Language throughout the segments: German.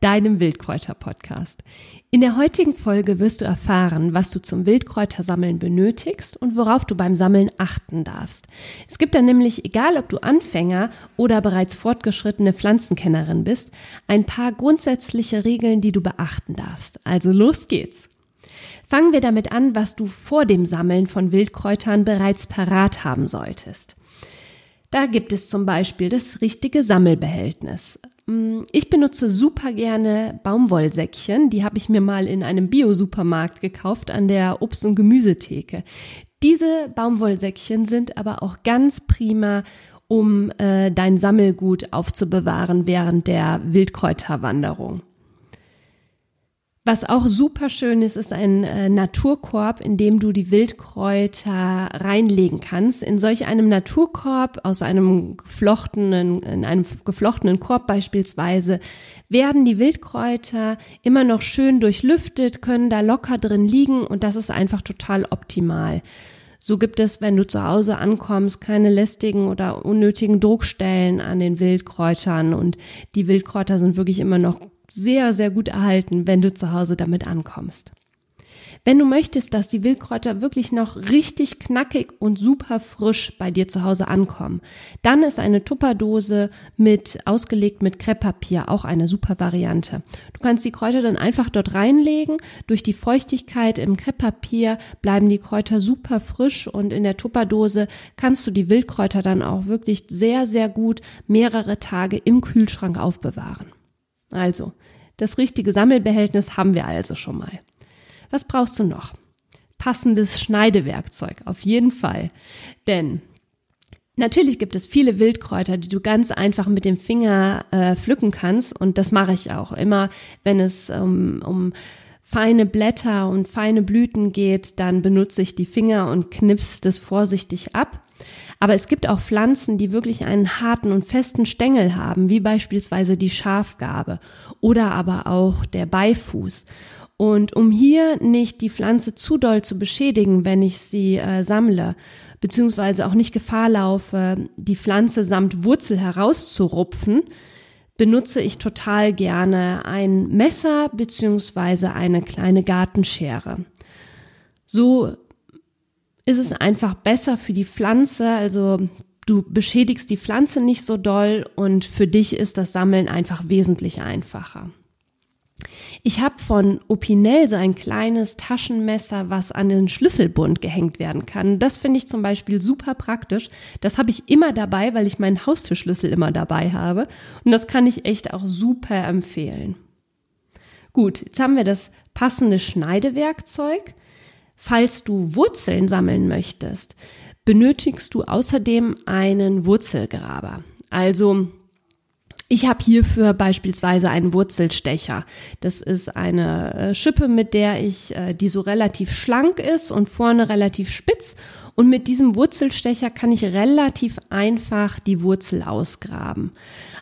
deinem Wildkräuter-Podcast. In der heutigen Folge wirst du erfahren, was du zum Wildkräutersammeln benötigst und worauf du beim Sammeln achten darfst. Es gibt dann nämlich, egal ob du Anfänger oder bereits fortgeschrittene Pflanzenkennerin bist, ein paar grundsätzliche Regeln, die du beachten darfst. Also los geht's! Fangen wir damit an, was du vor dem Sammeln von Wildkräutern bereits parat haben solltest. Da gibt es zum Beispiel das richtige Sammelbehältnis. Mm, ich benutze super gerne Baumwollsäckchen. Die habe ich mir mal in einem Bio-Supermarkt gekauft an der Obst- und Gemüsetheke. Diese Baumwollsäckchen sind aber auch ganz prima, um äh, dein Sammelgut aufzubewahren während der Wildkräuterwanderung. Was auch super schön ist, ist ein äh, Naturkorb, in dem du die Wildkräuter reinlegen kannst. In solch einem Naturkorb aus einem geflochtenen, in einem geflochtenen Korb beispielsweise, werden die Wildkräuter immer noch schön durchlüftet, können da locker drin liegen und das ist einfach total optimal. So gibt es, wenn du zu Hause ankommst, keine lästigen oder unnötigen Druckstellen an den Wildkräutern und die Wildkräuter sind wirklich immer noch sehr, sehr gut erhalten, wenn du zu Hause damit ankommst. Wenn du möchtest, dass die Wildkräuter wirklich noch richtig knackig und super frisch bei dir zu Hause ankommen, dann ist eine Tupperdose mit ausgelegt mit Krepppapier auch eine super Variante. Du kannst die Kräuter dann einfach dort reinlegen. Durch die Feuchtigkeit im Krepppapier bleiben die Kräuter super frisch und in der Tupperdose kannst du die Wildkräuter dann auch wirklich sehr, sehr gut mehrere Tage im Kühlschrank aufbewahren. Also, das richtige Sammelbehältnis haben wir also schon mal. Was brauchst du noch? Passendes Schneidewerkzeug, auf jeden Fall. Denn Natürlich gibt es viele Wildkräuter, die du ganz einfach mit dem Finger äh, pflücken kannst und das mache ich auch immer, wenn es ähm, um feine Blätter und feine Blüten geht, dann benutze ich die Finger und knips das vorsichtig ab. Aber es gibt auch Pflanzen, die wirklich einen harten und festen Stängel haben, wie beispielsweise die Schafgarbe oder aber auch der Beifuß. Und um hier nicht die Pflanze zu doll zu beschädigen, wenn ich sie äh, sammle, beziehungsweise auch nicht Gefahr laufe, die Pflanze samt Wurzel herauszurupfen, benutze ich total gerne ein Messer beziehungsweise eine kleine Gartenschere. So ist es einfach besser für die Pflanze. Also du beschädigst die Pflanze nicht so doll und für dich ist das Sammeln einfach wesentlich einfacher. Ich habe von Opinel so ein kleines Taschenmesser, was an den Schlüsselbund gehängt werden kann. Das finde ich zum Beispiel super praktisch. Das habe ich immer dabei, weil ich meinen Haustürschlüssel immer dabei habe. Und das kann ich echt auch super empfehlen. Gut, jetzt haben wir das passende Schneidewerkzeug. Falls du Wurzeln sammeln möchtest, benötigst du außerdem einen Wurzelgraber. Also ich habe hierfür beispielsweise einen Wurzelstecher. Das ist eine äh, Schippe, mit der ich, äh, die so relativ schlank ist und vorne relativ spitz. Und mit diesem Wurzelstecher kann ich relativ einfach die Wurzel ausgraben.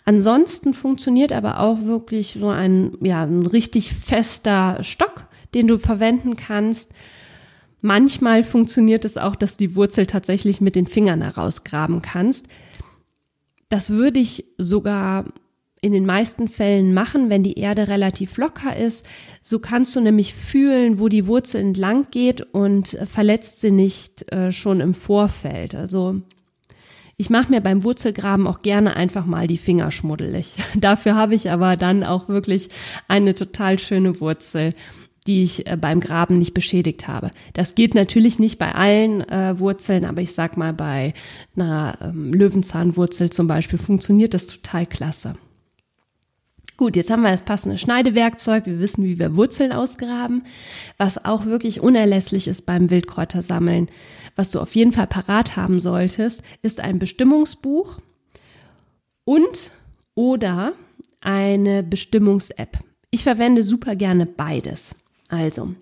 Ansonsten funktioniert aber auch wirklich so ein, ja, ein richtig fester Stock, den du verwenden kannst. Manchmal funktioniert es auch, dass du die Wurzel tatsächlich mit den Fingern herausgraben kannst. Das würde ich sogar in den meisten Fällen machen, wenn die Erde relativ locker ist. So kannst du nämlich fühlen, wo die Wurzel entlang geht und verletzt sie nicht äh, schon im Vorfeld. Also ich mache mir beim Wurzelgraben auch gerne einfach mal die Finger schmuddelig. Dafür habe ich aber dann auch wirklich eine total schöne Wurzel die ich äh, beim Graben nicht beschädigt habe. Das geht natürlich nicht bei allen äh, Wurzeln, aber ich sag mal, bei einer ähm, Löwenzahnwurzel zum Beispiel funktioniert das total klasse. Gut, jetzt haben wir das passende Schneidewerkzeug. Wir wissen, wie wir Wurzeln ausgraben. Was auch wirklich unerlässlich ist beim Wildkräutersammeln, was du auf jeden Fall parat haben solltest, ist ein Bestimmungsbuch und oder eine Bestimmungs-App. Ich verwende super gerne beides. Also,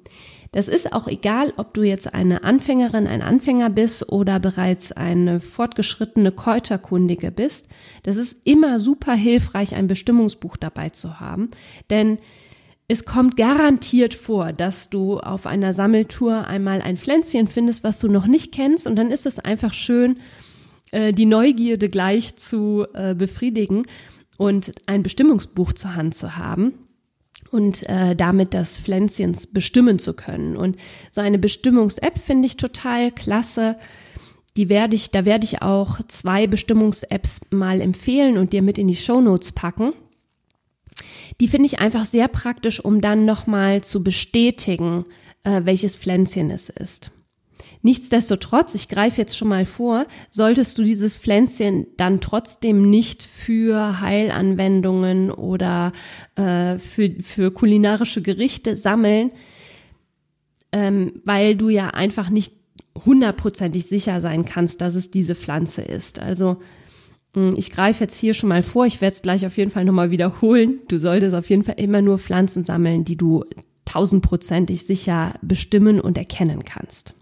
das ist auch egal, ob du jetzt eine Anfängerin, ein Anfänger bist oder bereits eine fortgeschrittene Kräuterkundige bist. Das ist immer super hilfreich, ein Bestimmungsbuch dabei zu haben, denn es kommt garantiert vor, dass du auf einer Sammeltour einmal ein Pflänzchen findest, was du noch nicht kennst und dann ist es einfach schön, äh, die Neugierde gleich zu äh, befriedigen und ein Bestimmungsbuch zur Hand zu haben und äh, damit das Pflänzchens bestimmen zu können. Und so eine Bestimmungs-App finde ich total klasse. Die werde ich, da werde ich auch zwei Bestimmungs-Apps mal empfehlen und dir mit in die Show Notes packen. Die finde ich einfach sehr praktisch, um dann nochmal zu bestätigen, äh, welches Pflänzchen es ist. Nichtsdestotrotz, ich greife jetzt schon mal vor, solltest du dieses Pflänzchen dann trotzdem nicht für Heilanwendungen oder äh, für, für kulinarische Gerichte sammeln, ähm, weil du ja einfach nicht hundertprozentig sicher sein kannst, dass es diese Pflanze ist. Also hm, ich greife jetzt hier schon mal vor, ich werde es gleich auf jeden Fall nochmal wiederholen. Du solltest auf jeden Fall immer nur Pflanzen sammeln, die du tausendprozentig sicher bestimmen und erkennen kannst.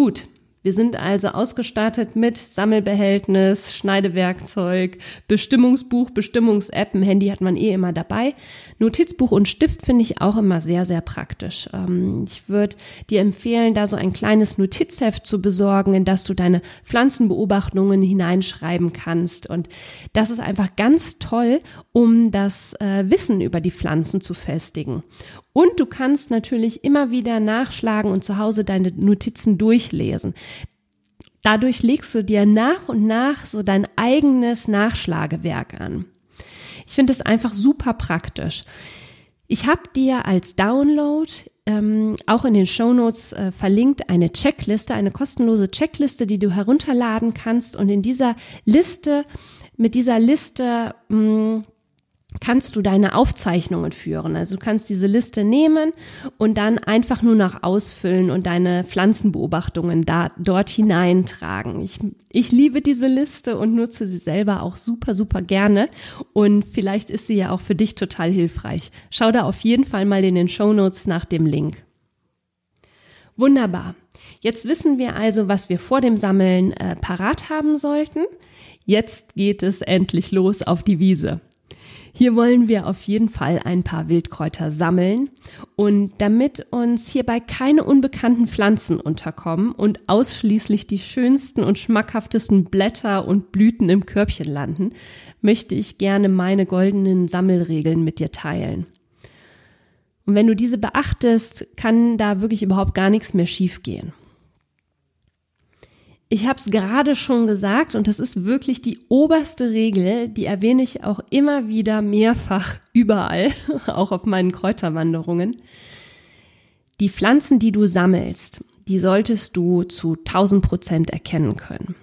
Gut, wir sind also ausgestattet mit Sammelbehältnis, Schneidewerkzeug, Bestimmungsbuch, Bestimmungs-App. Ein Handy hat man eh immer dabei. Notizbuch und Stift finde ich auch immer sehr, sehr praktisch. Ähm, ich würde dir empfehlen, da so ein kleines Notizheft zu besorgen, in das du deine Pflanzenbeobachtungen hineinschreiben kannst. Und das ist einfach ganz toll, um das äh, Wissen über die Pflanzen zu festigen. Und du kannst natürlich immer wieder nachschlagen und zu Hause deine Notizen durchlesen. Dadurch legst du dir nach und nach so dein eigenes Nachschlagewerk an. Ich finde es einfach super praktisch. Ich habe dir als Download ähm, auch in den Shownotes äh, verlinkt eine Checkliste, eine kostenlose Checkliste, die du herunterladen kannst. Und in dieser Liste, mit dieser Liste mh, mm, kannst du deine Aufzeichnungen führen. Also du kannst diese Liste nehmen und dann einfach nur noch ausfüllen und deine Pflanzenbeobachtungen da, dort hineintragen. Ich, ich liebe diese Liste und nutze sie selber auch super, super gerne. Und vielleicht ist sie ja auch für dich total hilfreich. Schau da auf jeden Fall mal in den Show Notes nach dem Link. Wunderbar. Jetzt wissen wir also, was wir vor dem Sammeln äh, parat haben sollten. Jetzt geht es endlich los auf die Wiese. Hier wollen wir auf jeden Fall ein paar Wildkräuter sammeln und damit uns hierbei keine unbekannten Pflanzen unterkommen und ausschließlich die schönsten und schmackhaftesten Blätter und Blüten im Körbchen landen, möchte ich gerne meine goldenen Sammelregeln mit dir teilen. Und wenn du diese beachtest, kann da wirklich überhaupt gar nichts mehr schiefgehen. Ich habe es gerade schon gesagt und das ist wirklich die oberste Regel, die erwähne ich auch immer wieder mehrfach überall, auch auf meinen Kräuterwanderungen. Die Pflanzen, die du sammelst, die solltest du zu 1000 Prozent erkennen können.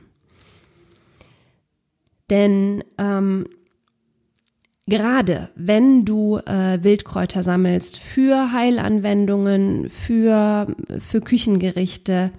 Denn ähm, gerade wenn du äh, Wildkräuter sammelst für Heilanwendungen, für, für Küchengerichte,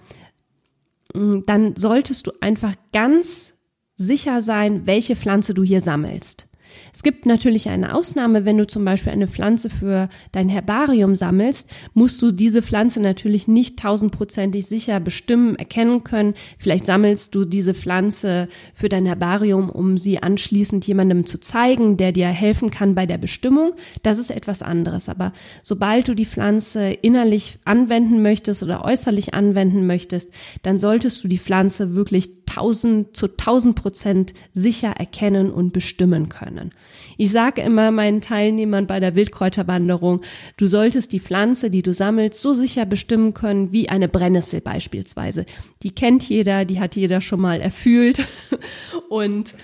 dann solltest du einfach ganz sicher sein, welche Pflanze du hier sammelst. Es gibt natürlich eine Ausnahme, wenn du zum Beispiel eine Pflanze für dein Herbarium sammelst, musst du diese Pflanze natürlich nicht tausendprozentig sicher bestimmen, erkennen können. Vielleicht sammelst du diese Pflanze für dein Herbarium, um sie anschließend jemandem zu zeigen, der dir helfen kann bei der Bestimmung. Das ist etwas anderes. Aber sobald du die Pflanze innerlich anwenden möchtest oder äußerlich anwenden möchtest, dann solltest du die Pflanze wirklich tausend zu tausend Prozent sicher erkennen und bestimmen können. Ich sage immer meinen Teilnehmern bei der Wildkräuterwanderung, du solltest die Pflanze, die du sammelst, so sicher bestimmen können wie eine Brennnessel beispielsweise. Die kennt jeder, die hat jeder schon mal erfühlt und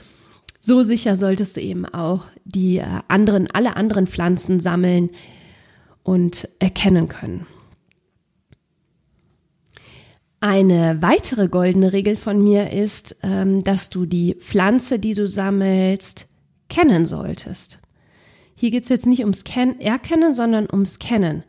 so sicher solltest du eben auch die äh, anderen, alle anderen Pflanzen sammeln und erkennen können. Eine weitere goldene Regel von mir ist, ähm, dass du die Pflanze, die du sammelst, kennen solltest. Hier geht es jetzt nicht ums Ken Erkennen, sondern ums Kennen.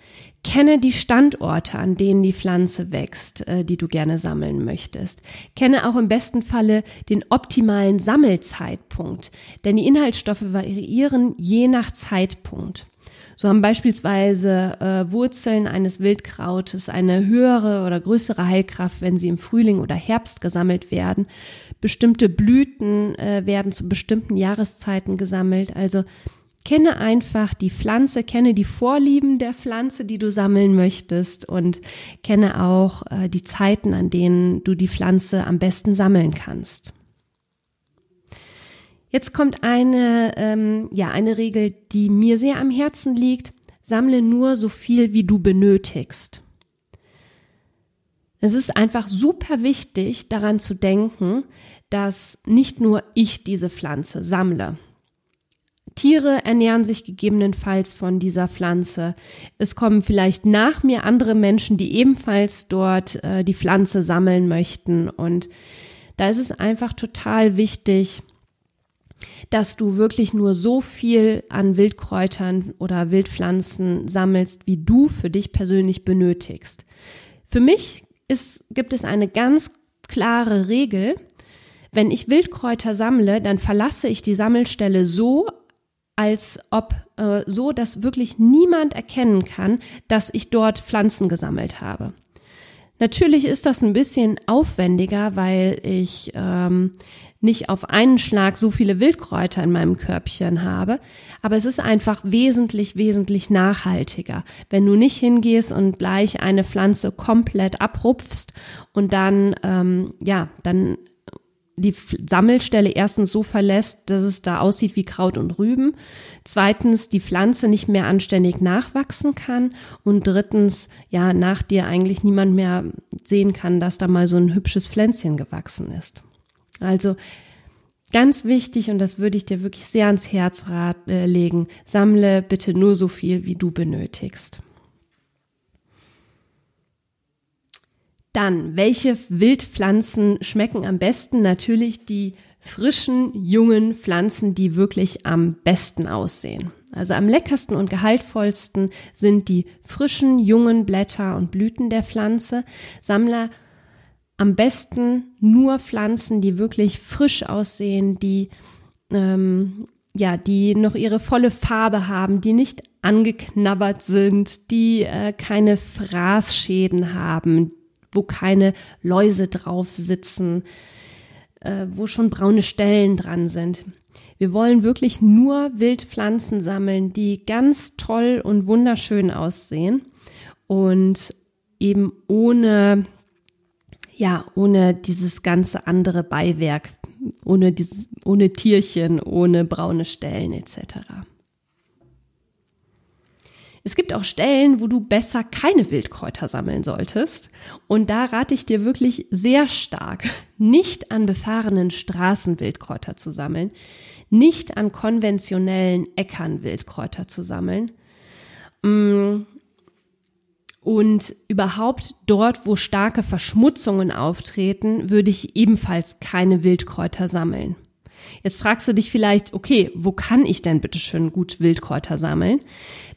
Kenne die Standorte, an denen die Pflanze wächst, äh, die du gerne sammeln möchtest. Kenne auch im besten Falle den optimalen Sammelzeitpunkt, denn die Inhaltsstoffe variieren je nach Zeitpunkt. So haben beispielsweise äh, Wurzeln eines Wildkrautes eine höhere oder größere Heilkraft, wenn sie im Frühling oder Herbst gesammelt werden. Bestimmte Blüten äh, werden zu bestimmten Jahreszeiten gesammelt. Also kenne einfach die Pflanze, kenne die Vorlieben der Pflanze, die du sammeln möchtest und kenne auch äh, die Zeiten, an denen du die Pflanze am besten sammeln kannst. Jetzt kommt eine, ähm, ja, eine Regel, die mir sehr am Herzen liegt. Sammle nur so viel, wie du benötigst. Es ist einfach super wichtig, daran zu denken, dass nicht nur ich diese Pflanze sammle. Tiere ernähren sich gegebenenfalls von dieser Pflanze. Es kommen vielleicht nach mir andere Menschen, die ebenfalls dort äh, die Pflanze sammeln möchten. Und da ist es einfach total wichtig, dass du wirklich nur so viel an Wildkräutern oder Wildpflanzen sammelst, wie du für dich persönlich benötigst. Für mich ist, gibt es eine ganz klare Regel. Wenn ich Wildkräuter sammle, dann verlasse ich die Sammelstelle so, als ob äh, so, dass wirklich niemand erkennen kann, dass ich dort Pflanzen gesammelt habe. Natürlich ist das ein bisschen aufwendiger, weil ich ähm, nicht auf einen Schlag so viele Wildkräuter in meinem Körbchen habe, aber es ist einfach wesentlich, wesentlich nachhaltiger, wenn du nicht hingehst und gleich eine Pflanze komplett abrupfst und dann, ähm, ja, dann die Sammelstelle erstens so verlässt, dass es da aussieht wie Kraut und Rüben. Zweitens, die Pflanze nicht mehr anständig nachwachsen kann. Und drittens, ja, nach dir eigentlich niemand mehr sehen kann, dass da mal so ein hübsches Pflänzchen gewachsen ist. Also ganz wichtig, und das würde ich dir wirklich sehr ans Herz äh, legen, sammle bitte nur so viel, wie du benötigst. Dann, welche Wildpflanzen schmecken am besten? Natürlich die frischen, jungen Pflanzen, die wirklich am besten aussehen. Also am leckersten und gehaltvollsten sind die frischen, jungen Blätter und Blüten der Pflanze. Sammler am besten nur Pflanzen, die wirklich frisch aussehen, die ähm, ja, die noch ihre volle Farbe haben, die nicht angeknabbert sind, die äh, keine Fraßschäden haben, wo keine Läuse drauf sitzen, äh, wo schon braune Stellen dran sind. Wir wollen wirklich nur Wildpflanzen sammeln, die ganz toll und wunderschön aussehen und eben ohne, ja, ohne dieses ganze andere Beiwerk, ohne dieses, ohne Tierchen, ohne braune Stellen etc. Es gibt auch Stellen, wo du besser keine Wildkräuter sammeln solltest. Und da rate ich dir wirklich sehr stark, nicht an befahrenen Straßen Wildkräuter zu sammeln, nicht an konventionellen Äckern Wildkräuter zu sammeln. Mm. Und überhaupt dort, wo starke Verschmutzungen auftreten, würde ich ebenfalls keine Wildkräuter sammeln. Jetzt fragst du dich vielleicht, okay, wo kann ich denn bitte schön gut Wildkräuter sammeln?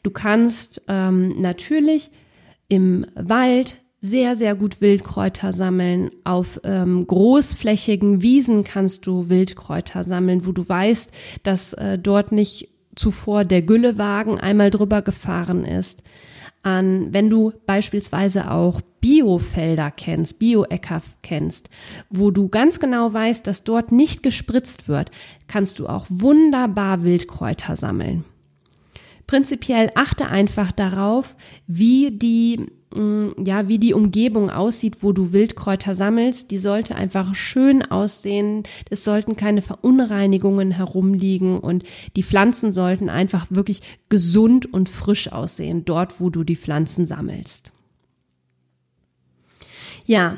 Du kannst ähm, natürlich im Wald sehr, sehr gut Wildkräuter sammeln. Auf ähm, großflächigen Wiesen kannst du Wildkräuter sammeln, wo du weißt, dass äh, dort nicht zuvor der Güllewagen einmal drüber gefahren ist an, wenn du beispielsweise auch Biofelder kennst, Bioäcker kennst, wo du ganz genau weißt, dass dort nicht gespritzt wird, kannst du auch wunderbar Wildkräuter sammeln. Prinzipiell achte einfach darauf, wie die Mm, ja, wie die Umgebung aussieht, wo du Wildkräuter sammelst. Die sollte einfach schön aussehen. Es sollten keine Verunreinigungen herumliegen und die Pflanzen sollten einfach wirklich gesund und frisch aussehen, dort, wo du die Pflanzen sammelst. Ja,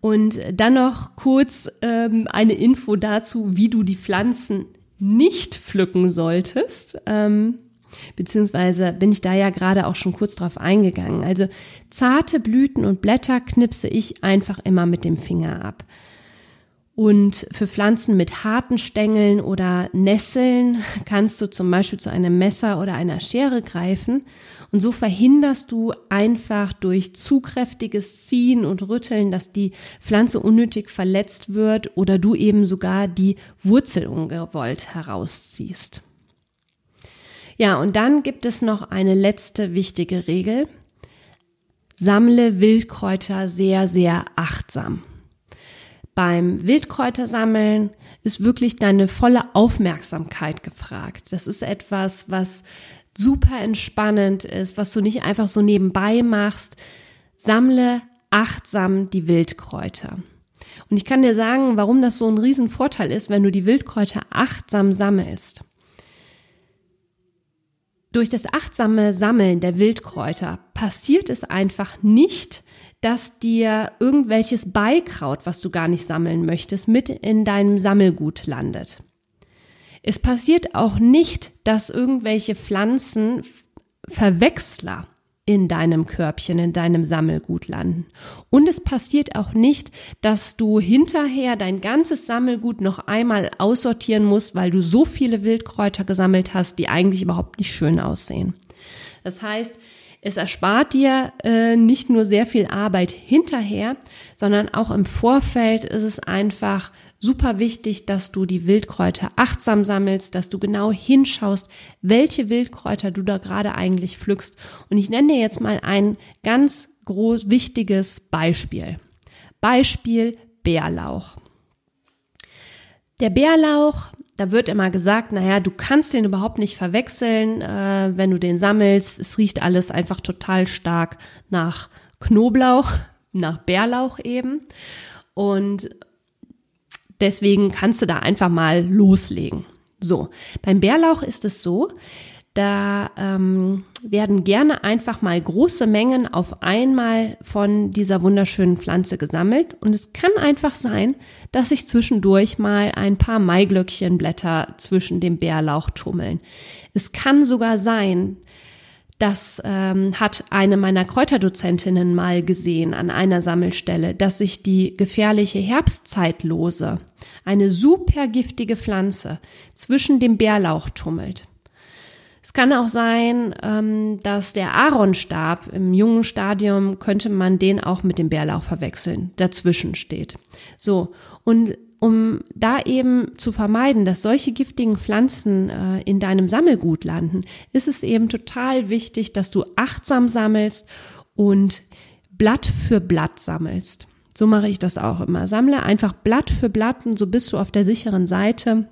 und dann noch kurz ähm, eine Info dazu, wie du die Pflanzen nicht pflücken solltest. Ähm, Beziehungsweise bin ich da ja gerade auch schon kurz drauf eingegangen. Also zarte Blüten und Blätter knipse ich einfach immer mit dem Finger ab. Und für Pflanzen mit harten Stängeln oder Nesseln kannst du zum Beispiel zu einem Messer oder einer Schere greifen. Und so verhinderst du einfach durch zu kräftiges Ziehen und Rütteln, dass die Pflanze unnötig verletzt wird oder du eben sogar die Wurzel ungewollt herausziehst. Ja, und dann gibt es noch eine letzte wichtige Regel. Sammle Wildkräuter sehr, sehr achtsam. Beim Wildkräutersammeln ist wirklich deine volle Aufmerksamkeit gefragt. Das ist etwas, was super entspannend ist, was du nicht einfach so nebenbei machst. Sammle achtsam die Wildkräuter. Und ich kann dir sagen, warum das so ein Riesenvorteil ist, wenn du die Wildkräuter achtsam sammelst. Durch das achtsame Sammeln der Wildkräuter passiert es einfach nicht, dass dir irgendwelches Beikraut, was du gar nicht sammeln möchtest, mit in deinem Sammelgut landet. Es passiert auch nicht, dass irgendwelche Pflanzen Verwechsler in deinem Körbchen, in deinem Sammelgut landen. Und es passiert auch nicht, dass du hinterher dein ganzes Sammelgut noch einmal aussortieren musst, weil du so viele Wildkräuter gesammelt hast, die eigentlich überhaupt nicht schön aussehen. Das heißt, es erspart dir äh, nicht nur sehr viel Arbeit hinterher, sondern auch im Vorfeld ist es einfach super wichtig, dass du die Wildkräuter achtsam sammelst, dass du genau hinschaust, welche Wildkräuter du da gerade eigentlich pflückst. Und ich nenne dir jetzt mal ein ganz groß wichtiges Beispiel. Beispiel Bärlauch. Der Bärlauch da wird immer gesagt, naja, du kannst den überhaupt nicht verwechseln, äh, wenn du den sammelst. Es riecht alles einfach total stark nach Knoblauch, nach Bärlauch eben. Und deswegen kannst du da einfach mal loslegen. So, beim Bärlauch ist es so, da ähm, werden gerne einfach mal große Mengen auf einmal von dieser wunderschönen Pflanze gesammelt. Und es kann einfach sein, dass sich zwischendurch mal ein paar Maiglöckchenblätter zwischen dem Bärlauch tummeln. Es kann sogar sein, das ähm, hat eine meiner Kräuterdozentinnen mal gesehen an einer Sammelstelle, dass sich die gefährliche Herbstzeitlose, eine super giftige Pflanze, zwischen dem Bärlauch tummelt. Es kann auch sein, ähm, dass der Aaronstab im jungen Stadium könnte man den auch mit dem Bärlauch verwechseln, dazwischen steht. So, und um da eben zu vermeiden, dass solche giftigen Pflanzen äh, in deinem Sammelgut landen, ist es eben total wichtig, dass du achtsam sammelst und Blatt für Blatt sammelst. So mache ich das auch immer. Sammle einfach Blatt für Blatt und so bist du auf der sicheren Seite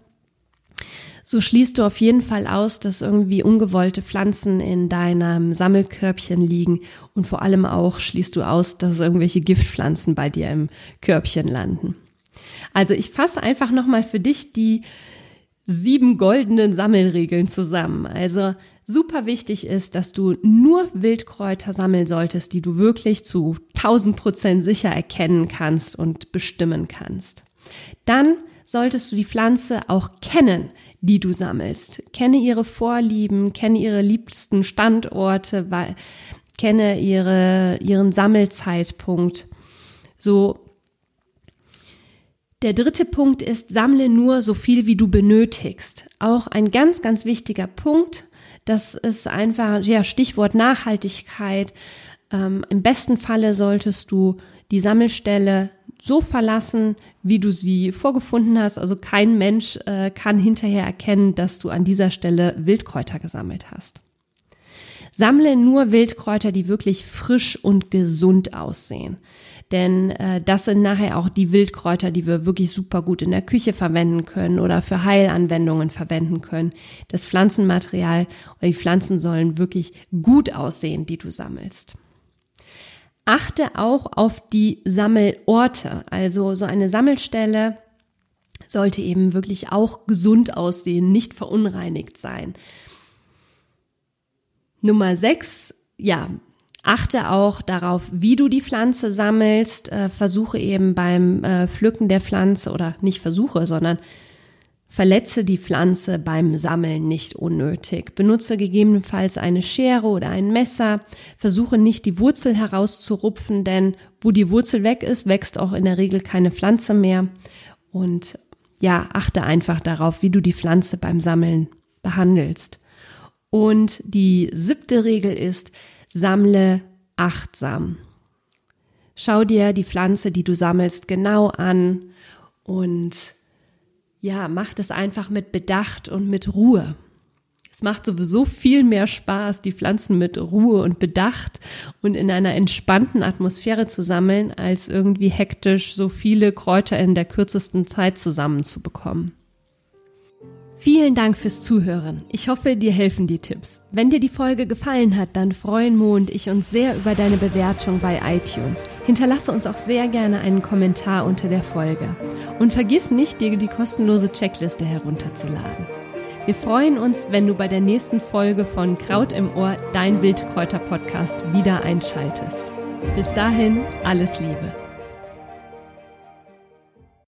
so schließt du auf jeden Fall aus, dass irgendwie ungewollte Pflanzen in deinem Sammelkörbchen liegen und vor allem auch schließt du aus, dass irgendwelche Giftpflanzen bei dir im Körbchen landen. Also ich fasse einfach nochmal für dich die sieben goldenen Sammelregeln zusammen. Also super wichtig ist, dass du nur Wildkräuter sammeln solltest, die du wirklich zu 1000 Prozent sicher erkennen kannst und bestimmen kannst. Dann solltest du die Pflanze auch kennen, die du sammelst. Kenne ihre Vorlieben, kenne ihre liebsten Standorte, weil, kenne ihre, ihren Sammelzeitpunkt. So. Der dritte Punkt ist, sammle nur so viel, wie du benötigst. Auch ein ganz, ganz wichtiger Punkt. Das ist einfach, ja, Stichwort Nachhaltigkeit. Ähm, Im besten Falle solltest du die Sammelstelle so verlassen, wie du sie vorgefunden hast. Also kein Mensch äh, kann hinterher erkennen, dass du an dieser Stelle Wildkräuter gesammelt hast. Sammle nur Wildkräuter, die wirklich frisch und gesund aussehen. Denn äh, das sind nachher auch die Wildkräuter, die wir wirklich super gut in der Küche verwenden können oder für Heilanwendungen verwenden können. Das Pflanzenmaterial oder die Pflanzen sollen wirklich gut aussehen, die du sammelst. Achte auch auf die Sammelorte. Also so eine Sammelstelle sollte eben wirklich auch gesund aussehen, nicht verunreinigt sein. Nummer sechs, ja, achte auch darauf, wie du die Pflanze sammelst. Äh, versuche eben beim äh, Pflücken der Pflanze oder nicht versuche, sondern Verletze die Pflanze beim Sammeln nicht unnötig. Benutze gegebenenfalls eine Schere oder ein Messer. Versuche nicht die Wurzel herauszurupfen, denn wo die Wurzel weg ist, wächst auch in der Regel keine Pflanze mehr. Und ja, achte einfach darauf, wie du die Pflanze beim Sammeln behandelst. Und die siebte Regel ist, sammle achtsam. Schau dir die Pflanze, die du sammelst, genau an und ja, mach das einfach mit Bedacht und mit Ruhe. Es macht sowieso viel mehr Spaß, die Pflanzen mit Ruhe und Bedacht und in einer entspannten Atmosphäre zu sammeln, als irgendwie hektisch so viele Kräuter in der kürzesten Zeit zusammenzubekommen. Vielen Dank fürs Zuhören. Ich hoffe, dir helfen die Tipps. Wenn dir die Folge gefallen hat, dann freuen Mo und ich uns sehr über deine Bewertung bei iTunes. Hinterlasse uns auch sehr gerne einen Kommentar unter der Folge. Und vergiss nicht, dir die kostenlose Checkliste herunterzuladen. Wir freuen uns, wenn du bei der nächsten Folge von Kraut im Ohr, dein Wildkräuter-Podcast, wieder einschaltest. Bis dahin, alles Liebe.